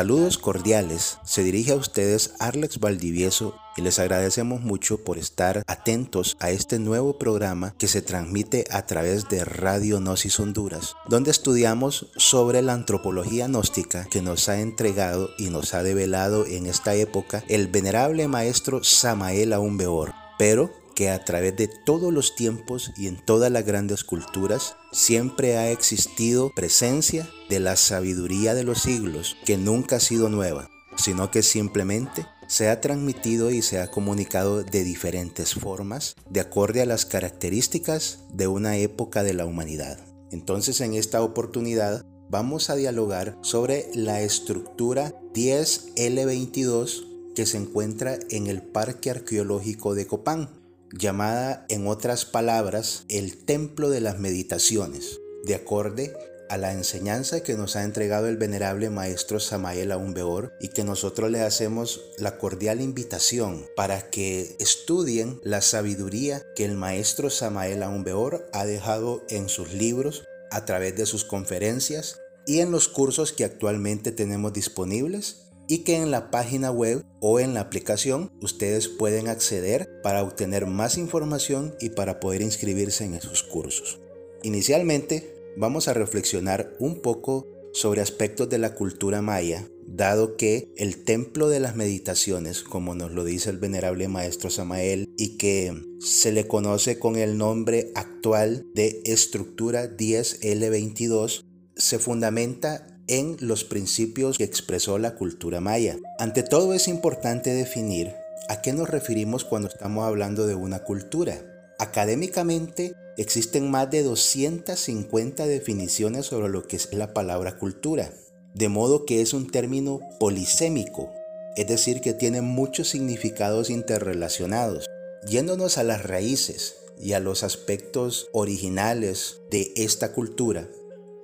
Saludos cordiales, se dirige a ustedes Arlex Valdivieso y les agradecemos mucho por estar atentos a este nuevo programa que se transmite a través de Radio Gnosis Honduras, donde estudiamos sobre la antropología gnóstica que nos ha entregado y nos ha develado en esta época el venerable maestro Samael Aumbeor. Pero que a través de todos los tiempos y en todas las grandes culturas siempre ha existido presencia de la sabiduría de los siglos que nunca ha sido nueva, sino que simplemente se ha transmitido y se ha comunicado de diferentes formas de acorde a las características de una época de la humanidad. Entonces en esta oportunidad vamos a dialogar sobre la estructura 10L22 que se encuentra en el Parque Arqueológico de Copán, llamada en otras palabras el templo de las meditaciones, de acorde a la enseñanza que nos ha entregado el venerable maestro Samael Aumbeor y que nosotros le hacemos la cordial invitación para que estudien la sabiduría que el maestro Samael Aumbeor ha dejado en sus libros a través de sus conferencias y en los cursos que actualmente tenemos disponibles y que en la página web o en la aplicación ustedes pueden acceder para obtener más información y para poder inscribirse en esos cursos. Inicialmente vamos a reflexionar un poco sobre aspectos de la cultura maya, dado que el templo de las meditaciones, como nos lo dice el venerable maestro Samael, y que se le conoce con el nombre actual de estructura 10L22, se fundamenta en los principios que expresó la cultura maya. Ante todo es importante definir a qué nos referimos cuando estamos hablando de una cultura. Académicamente existen más de 250 definiciones sobre lo que es la palabra cultura, de modo que es un término polisémico, es decir, que tiene muchos significados interrelacionados. Yéndonos a las raíces y a los aspectos originales de esta cultura,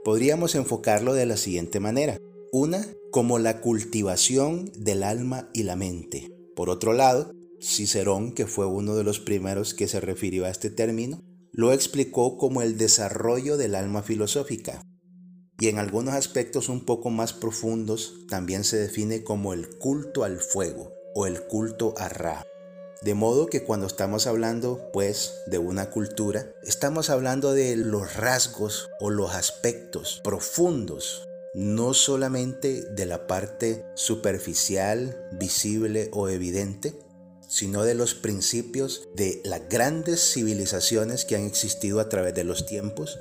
podríamos enfocarlo de la siguiente manera. Una, como la cultivación del alma y la mente. Por otro lado, Cicerón, que fue uno de los primeros que se refirió a este término, lo explicó como el desarrollo del alma filosófica. Y en algunos aspectos un poco más profundos también se define como el culto al fuego o el culto a Ra. De modo que cuando estamos hablando pues de una cultura, estamos hablando de los rasgos o los aspectos profundos, no solamente de la parte superficial, visible o evidente, sino de los principios de las grandes civilizaciones que han existido a través de los tiempos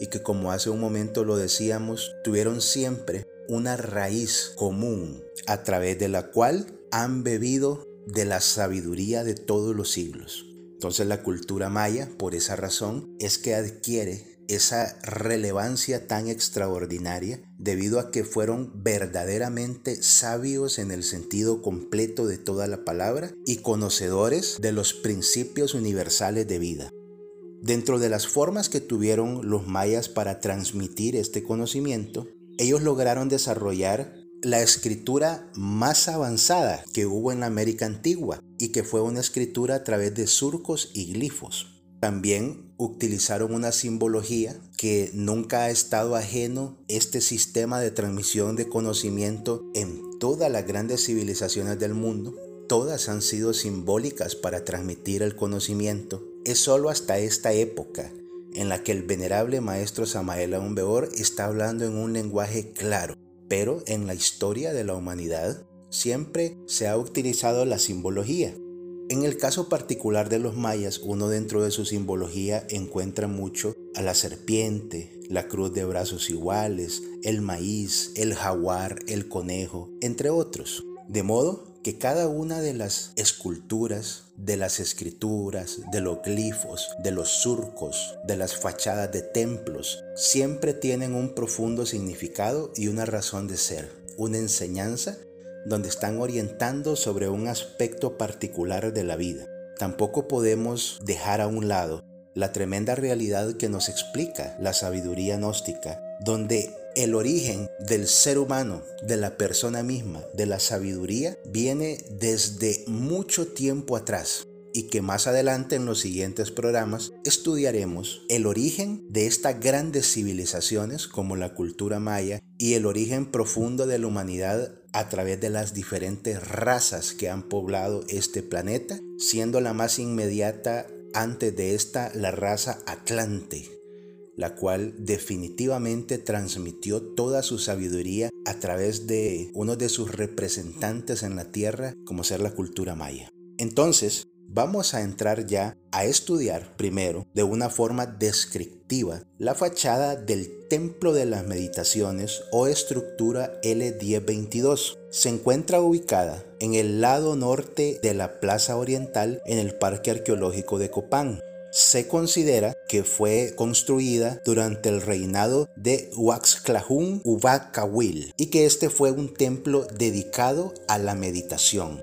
y que como hace un momento lo decíamos, tuvieron siempre una raíz común a través de la cual han bebido de la sabiduría de todos los siglos. Entonces la cultura maya, por esa razón, es que adquiere esa relevancia tan extraordinaria debido a que fueron verdaderamente sabios en el sentido completo de toda la palabra y conocedores de los principios universales de vida. Dentro de las formas que tuvieron los mayas para transmitir este conocimiento, ellos lograron desarrollar la escritura más avanzada que hubo en la América antigua y que fue una escritura a través de surcos y glifos. También utilizaron una simbología que nunca ha estado ajeno este sistema de transmisión de conocimiento en todas las grandes civilizaciones del mundo. Todas han sido simbólicas para transmitir el conocimiento. Es solo hasta esta época en la que el venerable maestro Samael Aumbeor está hablando en un lenguaje claro, pero en la historia de la humanidad siempre se ha utilizado la simbología. En el caso particular de los mayas, uno dentro de su simbología encuentra mucho a la serpiente, la cruz de brazos iguales, el maíz, el jaguar, el conejo, entre otros. De modo que cada una de las esculturas, de las escrituras, de los glifos, de los surcos, de las fachadas de templos, siempre tienen un profundo significado y una razón de ser, una enseñanza donde están orientando sobre un aspecto particular de la vida. Tampoco podemos dejar a un lado la tremenda realidad que nos explica la sabiduría gnóstica, donde el origen del ser humano, de la persona misma, de la sabiduría, viene desde mucho tiempo atrás. y que más adelante en los siguientes programas estudiaremos el origen de estas grandes civilizaciones como la cultura maya y el origen profundo de la humanidad a través de las diferentes razas que han poblado este planeta, siendo la más inmediata antes de esta la raza Atlante, la cual definitivamente transmitió toda su sabiduría a través de uno de sus representantes en la tierra, como ser la cultura maya. Entonces, vamos a entrar ya a estudiar primero de una forma descriptiva la fachada del Templo de las Meditaciones o estructura L1022. Se encuentra ubicada en el lado norte de la Plaza Oriental en el Parque Arqueológico de Copán. Se considera que fue construida durante el reinado de Huaxclajún Ubacawil y que este fue un templo dedicado a la meditación.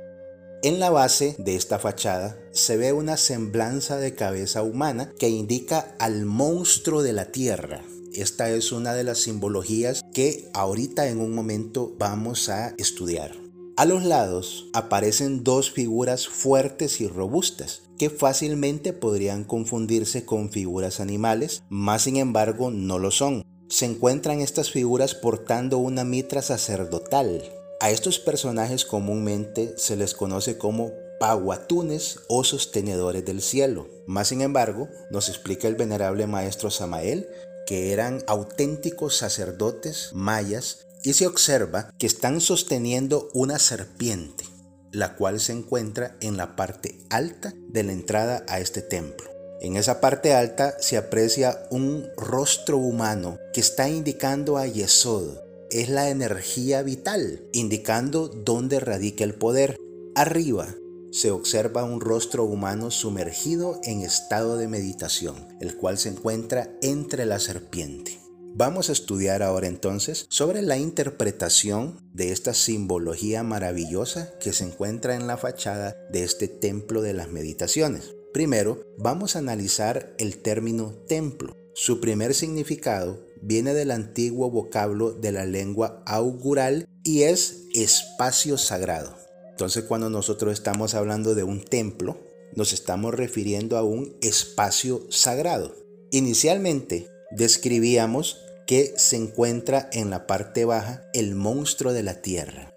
En la base de esta fachada se ve una semblanza de cabeza humana que indica al monstruo de la tierra. Esta es una de las simbologías que ahorita en un momento vamos a estudiar. A los lados aparecen dos figuras fuertes y robustas fácilmente podrían confundirse con figuras animales, más sin embargo no lo son. Se encuentran estas figuras portando una mitra sacerdotal. A estos personajes comúnmente se les conoce como paguatunes o sostenedores del cielo. Más sin embargo, nos explica el venerable maestro Samael que eran auténticos sacerdotes mayas y se observa que están sosteniendo una serpiente, la cual se encuentra en la parte alta de la entrada a este templo. En esa parte alta se aprecia un rostro humano que está indicando a Yesod. Es la energía vital, indicando dónde radica el poder. Arriba se observa un rostro humano sumergido en estado de meditación, el cual se encuentra entre la serpiente. Vamos a estudiar ahora entonces sobre la interpretación de esta simbología maravillosa que se encuentra en la fachada de este templo de las meditaciones. Primero, vamos a analizar el término templo. Su primer significado viene del antiguo vocablo de la lengua augural y es espacio sagrado. Entonces cuando nosotros estamos hablando de un templo, nos estamos refiriendo a un espacio sagrado. Inicialmente, describíamos que se encuentra en la parte baja el monstruo de la tierra.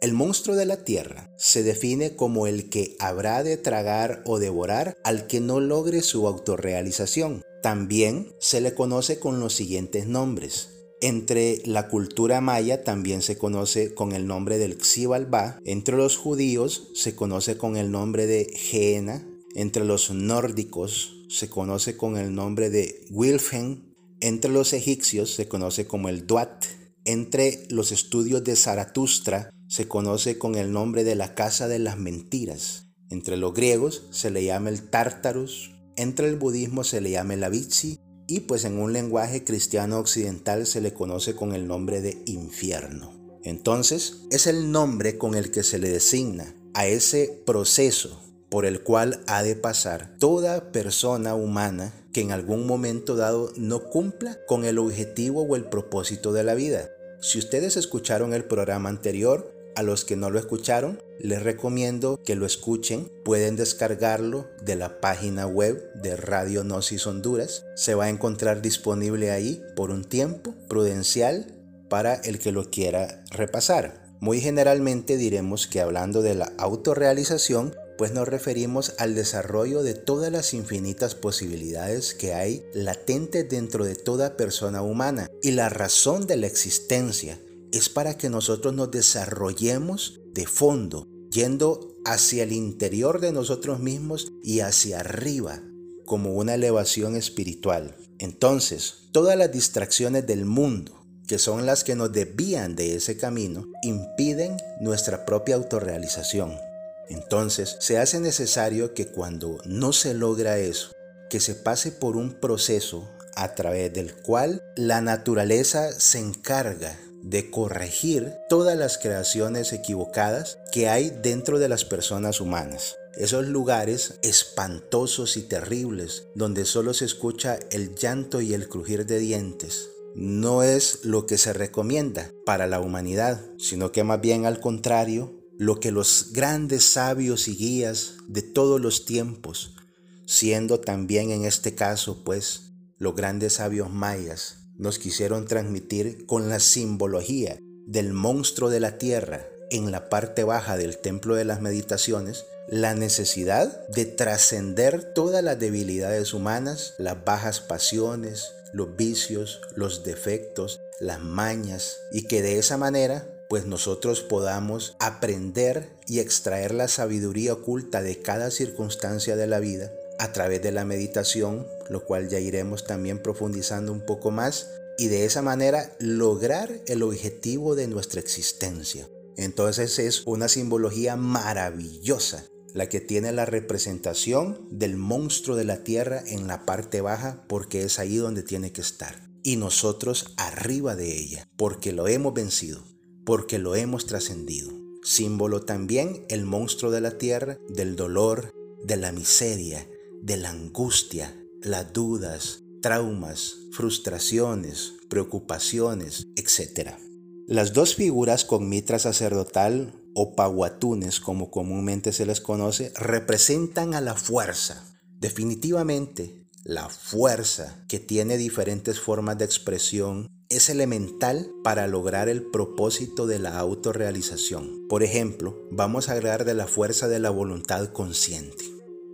El monstruo de la tierra se define como el que habrá de tragar o devorar al que no logre su autorrealización. También se le conoce con los siguientes nombres. Entre la cultura maya también se conoce con el nombre del Xibalbá. Entre los judíos se conoce con el nombre de Geena. Entre los nórdicos se conoce con el nombre de Wilhelm entre los egipcios se conoce como el Duat. Entre los estudios de Zaratustra se conoce con el nombre de la Casa de las Mentiras. Entre los griegos se le llama el Tártarus. Entre el budismo se le llama el Avicii. Y pues en un lenguaje cristiano occidental se le conoce con el nombre de infierno. Entonces, es el nombre con el que se le designa a ese proceso por el cual ha de pasar toda persona humana que en algún momento dado no cumpla con el objetivo o el propósito de la vida. Si ustedes escucharon el programa anterior, a los que no lo escucharon, les recomiendo que lo escuchen. Pueden descargarlo de la página web de Radio Gnosis Honduras. Se va a encontrar disponible ahí por un tiempo prudencial para el que lo quiera repasar. Muy generalmente diremos que hablando de la autorrealización, pues nos referimos al desarrollo de todas las infinitas posibilidades que hay latentes dentro de toda persona humana. Y la razón de la existencia es para que nosotros nos desarrollemos de fondo, yendo hacia el interior de nosotros mismos y hacia arriba, como una elevación espiritual. Entonces, todas las distracciones del mundo, que son las que nos desvían de ese camino, impiden nuestra propia autorrealización. Entonces se hace necesario que cuando no se logra eso, que se pase por un proceso a través del cual la naturaleza se encarga de corregir todas las creaciones equivocadas que hay dentro de las personas humanas. Esos lugares espantosos y terribles donde solo se escucha el llanto y el crujir de dientes. No es lo que se recomienda para la humanidad, sino que más bien al contrario lo que los grandes sabios y guías de todos los tiempos, siendo también en este caso pues los grandes sabios mayas, nos quisieron transmitir con la simbología del monstruo de la tierra en la parte baja del templo de las meditaciones, la necesidad de trascender todas las debilidades humanas, las bajas pasiones, los vicios, los defectos, las mañas, y que de esa manera pues nosotros podamos aprender y extraer la sabiduría oculta de cada circunstancia de la vida a través de la meditación, lo cual ya iremos también profundizando un poco más, y de esa manera lograr el objetivo de nuestra existencia. Entonces es una simbología maravillosa la que tiene la representación del monstruo de la tierra en la parte baja porque es ahí donde tiene que estar. Y nosotros arriba de ella, porque lo hemos vencido, porque lo hemos trascendido. Símbolo también el monstruo de la tierra, del dolor, de la miseria, de la angustia, las dudas, traumas, frustraciones, preocupaciones, etc. Las dos figuras con mitra sacerdotal o paguatunes como comúnmente se les conoce representan a la fuerza. Definitivamente, la fuerza que tiene diferentes formas de expresión es elemental para lograr el propósito de la autorrealización. Por ejemplo, vamos a hablar de la fuerza de la voluntad consciente.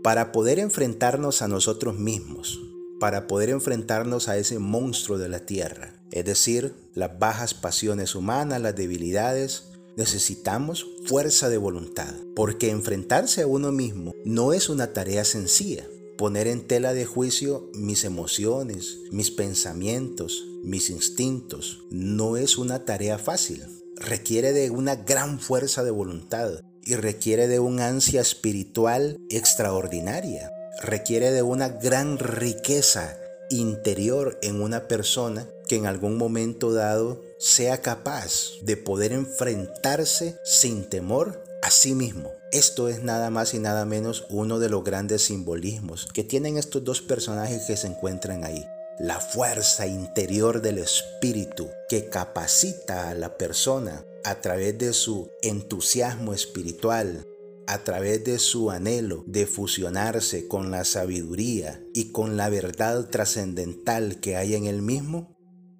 Para poder enfrentarnos a nosotros mismos, para poder enfrentarnos a ese monstruo de la tierra, es decir, las bajas pasiones humanas, las debilidades, necesitamos fuerza de voluntad, porque enfrentarse a uno mismo no es una tarea sencilla. Poner en tela de juicio mis emociones, mis pensamientos, mis instintos, no es una tarea fácil. Requiere de una gran fuerza de voluntad y requiere de una ansia espiritual extraordinaria requiere de una gran riqueza interior en una persona que en algún momento dado sea capaz de poder enfrentarse sin temor a sí mismo. Esto es nada más y nada menos uno de los grandes simbolismos que tienen estos dos personajes que se encuentran ahí. La fuerza interior del espíritu que capacita a la persona a través de su entusiasmo espiritual, a través de su anhelo de fusionarse con la sabiduría y con la verdad trascendental que hay en él mismo,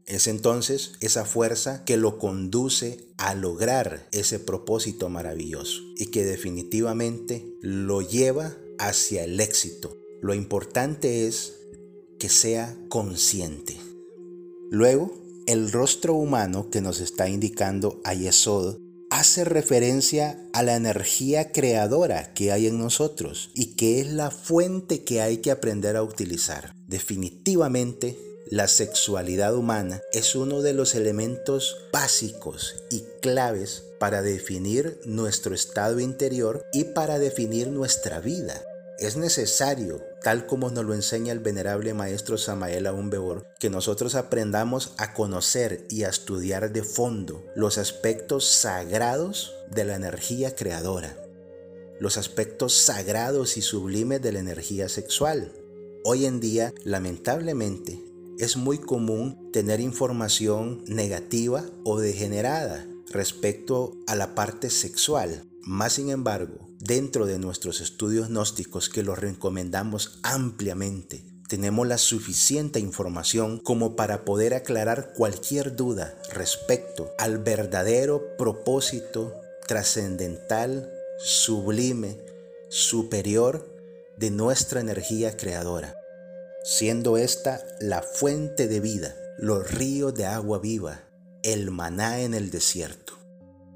es entonces esa fuerza que lo conduce a lograr ese propósito maravilloso y que definitivamente lo lleva hacia el éxito. Lo importante es que sea consciente. Luego, el rostro humano que nos está indicando Ayesod hace referencia a la energía creadora que hay en nosotros y que es la fuente que hay que aprender a utilizar. Definitivamente, la sexualidad humana es uno de los elementos básicos y claves para definir nuestro estado interior y para definir nuestra vida. Es necesario, tal como nos lo enseña el venerable maestro Samael Aumbebor, que nosotros aprendamos a conocer y a estudiar de fondo los aspectos sagrados de la energía creadora, los aspectos sagrados y sublimes de la energía sexual. Hoy en día, lamentablemente, es muy común tener información negativa o degenerada respecto a la parte sexual. Más sin embargo, dentro de nuestros estudios gnósticos que los recomendamos ampliamente, tenemos la suficiente información como para poder aclarar cualquier duda respecto al verdadero propósito trascendental, sublime, superior de nuestra energía creadora, siendo esta la fuente de vida, los ríos de agua viva, el maná en el desierto.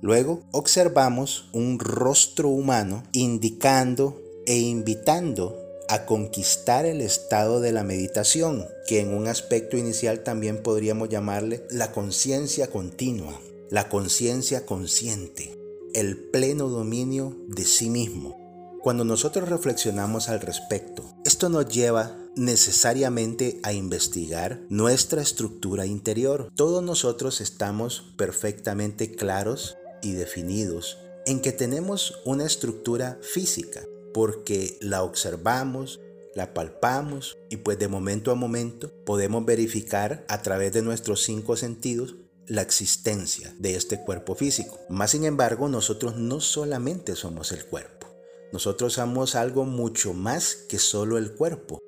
Luego observamos un rostro humano indicando e invitando a conquistar el estado de la meditación, que en un aspecto inicial también podríamos llamarle la conciencia continua, la conciencia consciente, el pleno dominio de sí mismo. Cuando nosotros reflexionamos al respecto, esto nos lleva necesariamente a investigar nuestra estructura interior. Todos nosotros estamos perfectamente claros y definidos en que tenemos una estructura física, porque la observamos, la palpamos y pues de momento a momento podemos verificar a través de nuestros cinco sentidos la existencia de este cuerpo físico. Más sin embargo, nosotros no solamente somos el cuerpo. Nosotros somos algo mucho más que solo el cuerpo.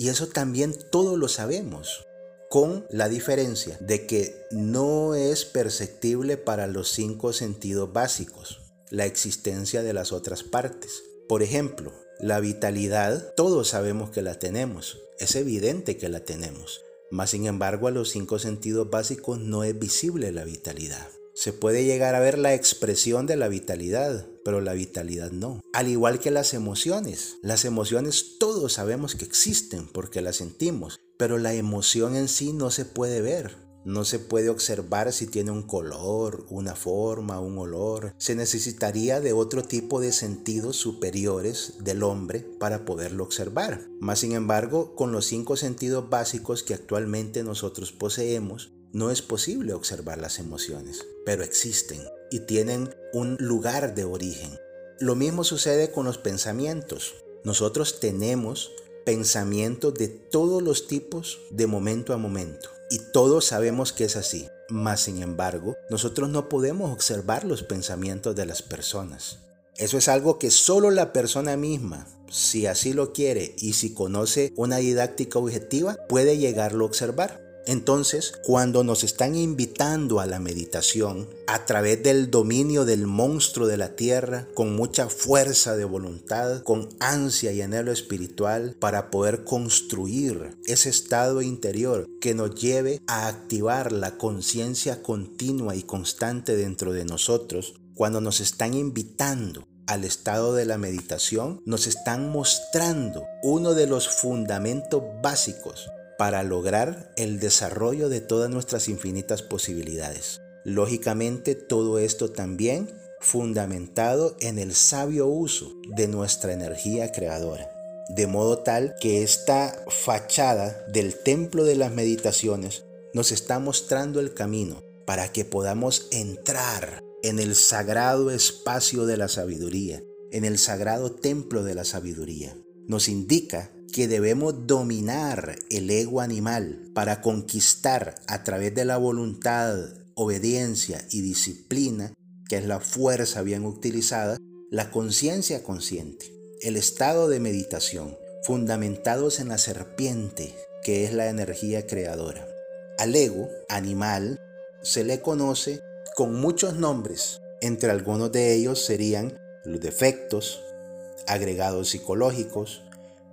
Y eso también todos lo sabemos con la diferencia de que no es perceptible para los cinco sentidos básicos la existencia de las otras partes. Por ejemplo, la vitalidad, todos sabemos que la tenemos, es evidente que la tenemos, mas sin embargo a los cinco sentidos básicos no es visible la vitalidad. Se puede llegar a ver la expresión de la vitalidad, pero la vitalidad no. Al igual que las emociones. Las emociones todos sabemos que existen porque las sentimos, pero la emoción en sí no se puede ver. No se puede observar si tiene un color, una forma, un olor. Se necesitaría de otro tipo de sentidos superiores del hombre para poderlo observar. Más sin embargo, con los cinco sentidos básicos que actualmente nosotros poseemos, no es posible observar las emociones, pero existen y tienen un lugar de origen. Lo mismo sucede con los pensamientos. Nosotros tenemos pensamientos de todos los tipos de momento a momento. Y todos sabemos que es así. Mas, sin embargo, nosotros no podemos observar los pensamientos de las personas. Eso es algo que solo la persona misma, si así lo quiere y si conoce una didáctica objetiva, puede llegarlo a observar. Entonces, cuando nos están invitando a la meditación a través del dominio del monstruo de la tierra, con mucha fuerza de voluntad, con ansia y anhelo espiritual para poder construir ese estado interior que nos lleve a activar la conciencia continua y constante dentro de nosotros, cuando nos están invitando al estado de la meditación, nos están mostrando uno de los fundamentos básicos para lograr el desarrollo de todas nuestras infinitas posibilidades. Lógicamente todo esto también fundamentado en el sabio uso de nuestra energía creadora. De modo tal que esta fachada del templo de las meditaciones nos está mostrando el camino para que podamos entrar en el sagrado espacio de la sabiduría, en el sagrado templo de la sabiduría. Nos indica que debemos dominar el ego animal para conquistar a través de la voluntad, obediencia y disciplina, que es la fuerza bien utilizada, la conciencia consciente, el estado de meditación, fundamentados en la serpiente, que es la energía creadora. Al ego animal se le conoce con muchos nombres, entre algunos de ellos serían los defectos, agregados psicológicos,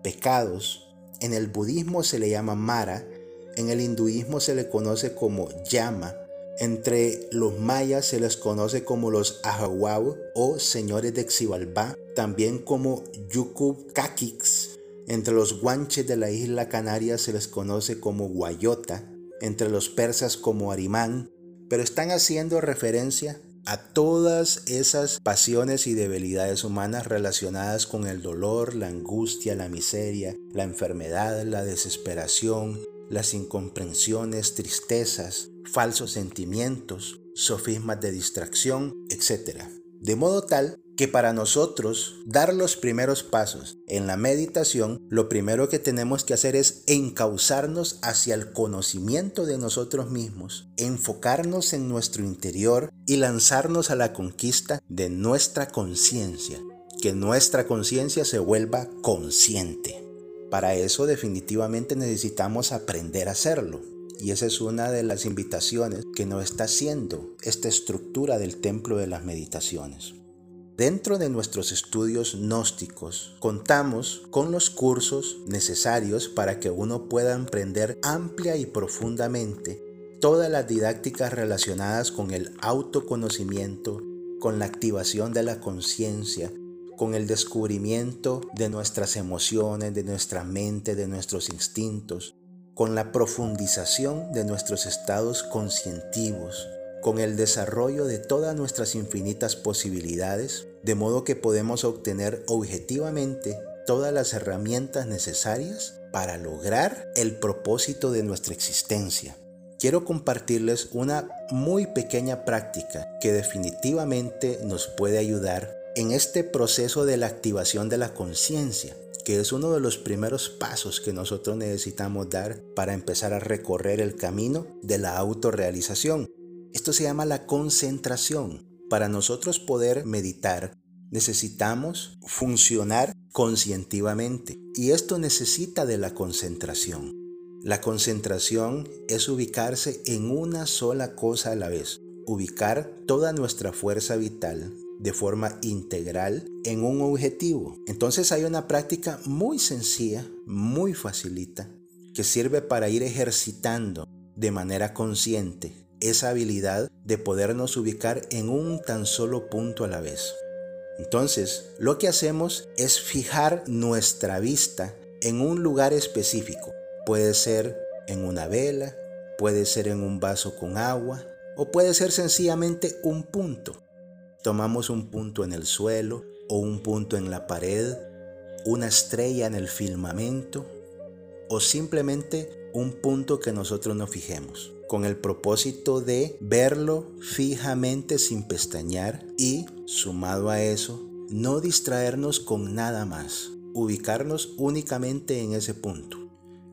pecados. En el budismo se le llama Mara, en el hinduismo se le conoce como Yama, entre los mayas se les conoce como los Ahawau o señores de Xibalbá, también como Yukub Kakix. Entre los guanches de la isla Canaria se les conoce como Guayota, entre los persas como Arimán, pero están haciendo referencia a todas esas pasiones y debilidades humanas relacionadas con el dolor, la angustia, la miseria, la enfermedad, la desesperación, las incomprensiones, tristezas, falsos sentimientos, sofismas de distracción, etc. De modo tal que para nosotros dar los primeros pasos en la meditación, lo primero que tenemos que hacer es encauzarnos hacia el conocimiento de nosotros mismos, enfocarnos en nuestro interior y lanzarnos a la conquista de nuestra conciencia, que nuestra conciencia se vuelva consciente. Para eso definitivamente necesitamos aprender a hacerlo. Y esa es una de las invitaciones que nos está haciendo esta estructura del templo de las meditaciones. Dentro de nuestros estudios gnósticos contamos con los cursos necesarios para que uno pueda emprender amplia y profundamente todas las didácticas relacionadas con el autoconocimiento, con la activación de la conciencia, con el descubrimiento de nuestras emociones, de nuestra mente, de nuestros instintos, con la profundización de nuestros estados conscientivos, con el desarrollo de todas nuestras infinitas posibilidades, de modo que podemos obtener objetivamente todas las herramientas necesarias para lograr el propósito de nuestra existencia. Quiero compartirles una muy pequeña práctica que definitivamente nos puede ayudar en este proceso de la activación de la conciencia, que es uno de los primeros pasos que nosotros necesitamos dar para empezar a recorrer el camino de la autorrealización. Esto se llama la concentración. Para nosotros poder meditar, necesitamos funcionar conscientivamente y esto necesita de la concentración. La concentración es ubicarse en una sola cosa a la vez, ubicar toda nuestra fuerza vital de forma integral en un objetivo. Entonces hay una práctica muy sencilla, muy facilita, que sirve para ir ejercitando de manera consciente esa habilidad de podernos ubicar en un tan solo punto a la vez. Entonces, lo que hacemos es fijar nuestra vista en un lugar específico. Puede ser en una vela, puede ser en un vaso con agua o puede ser sencillamente un punto. Tomamos un punto en el suelo o un punto en la pared, una estrella en el firmamento o simplemente un punto que nosotros nos fijemos con el propósito de verlo fijamente sin pestañear y, sumado a eso, no distraernos con nada más, ubicarnos únicamente en ese punto.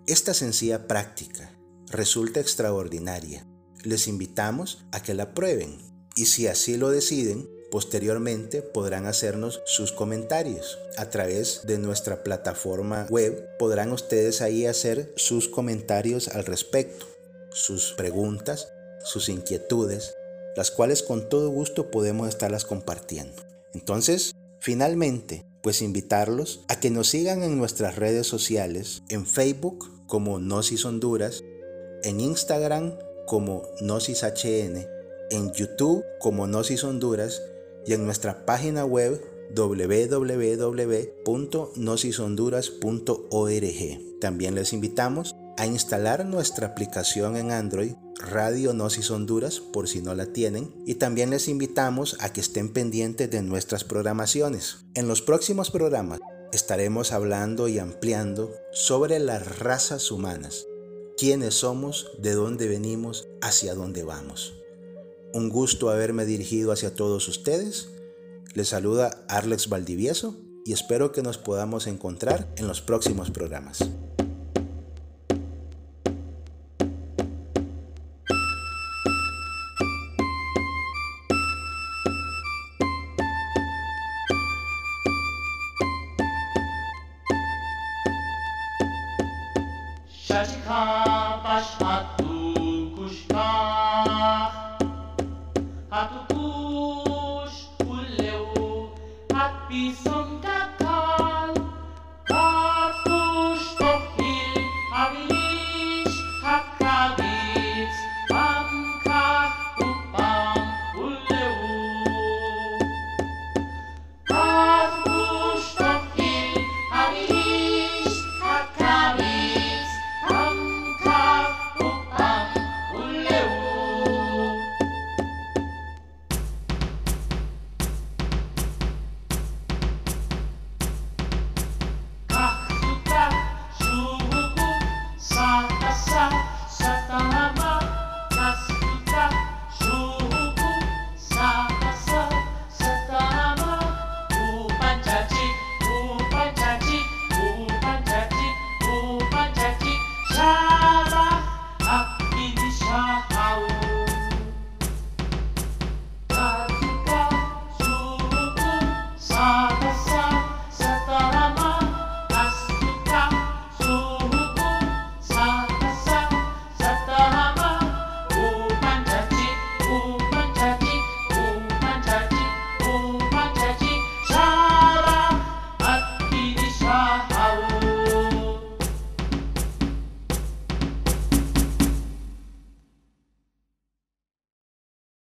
Esta sencilla práctica resulta extraordinaria. Les invitamos a que la prueben y si así lo deciden, Posteriormente podrán hacernos sus comentarios a través de nuestra plataforma web. Podrán ustedes ahí hacer sus comentarios al respecto sus preguntas, sus inquietudes, las cuales con todo gusto podemos estarlas compartiendo. Entonces, finalmente, pues invitarlos a que nos sigan en nuestras redes sociales, en Facebook como Gnosis Honduras, en Instagram como Gnosis HN, en YouTube como Gnosis Honduras y en nuestra página web www.gnosishonduras.org. También les invitamos a instalar nuestra aplicación en Android Radio Gnosis Honduras por si no la tienen y también les invitamos a que estén pendientes de nuestras programaciones. En los próximos programas estaremos hablando y ampliando sobre las razas humanas, quiénes somos, de dónde venimos, hacia dónde vamos. Un gusto haberme dirigido hacia todos ustedes. Les saluda Arlex Valdivieso y espero que nos podamos encontrar en los próximos programas. Patucu.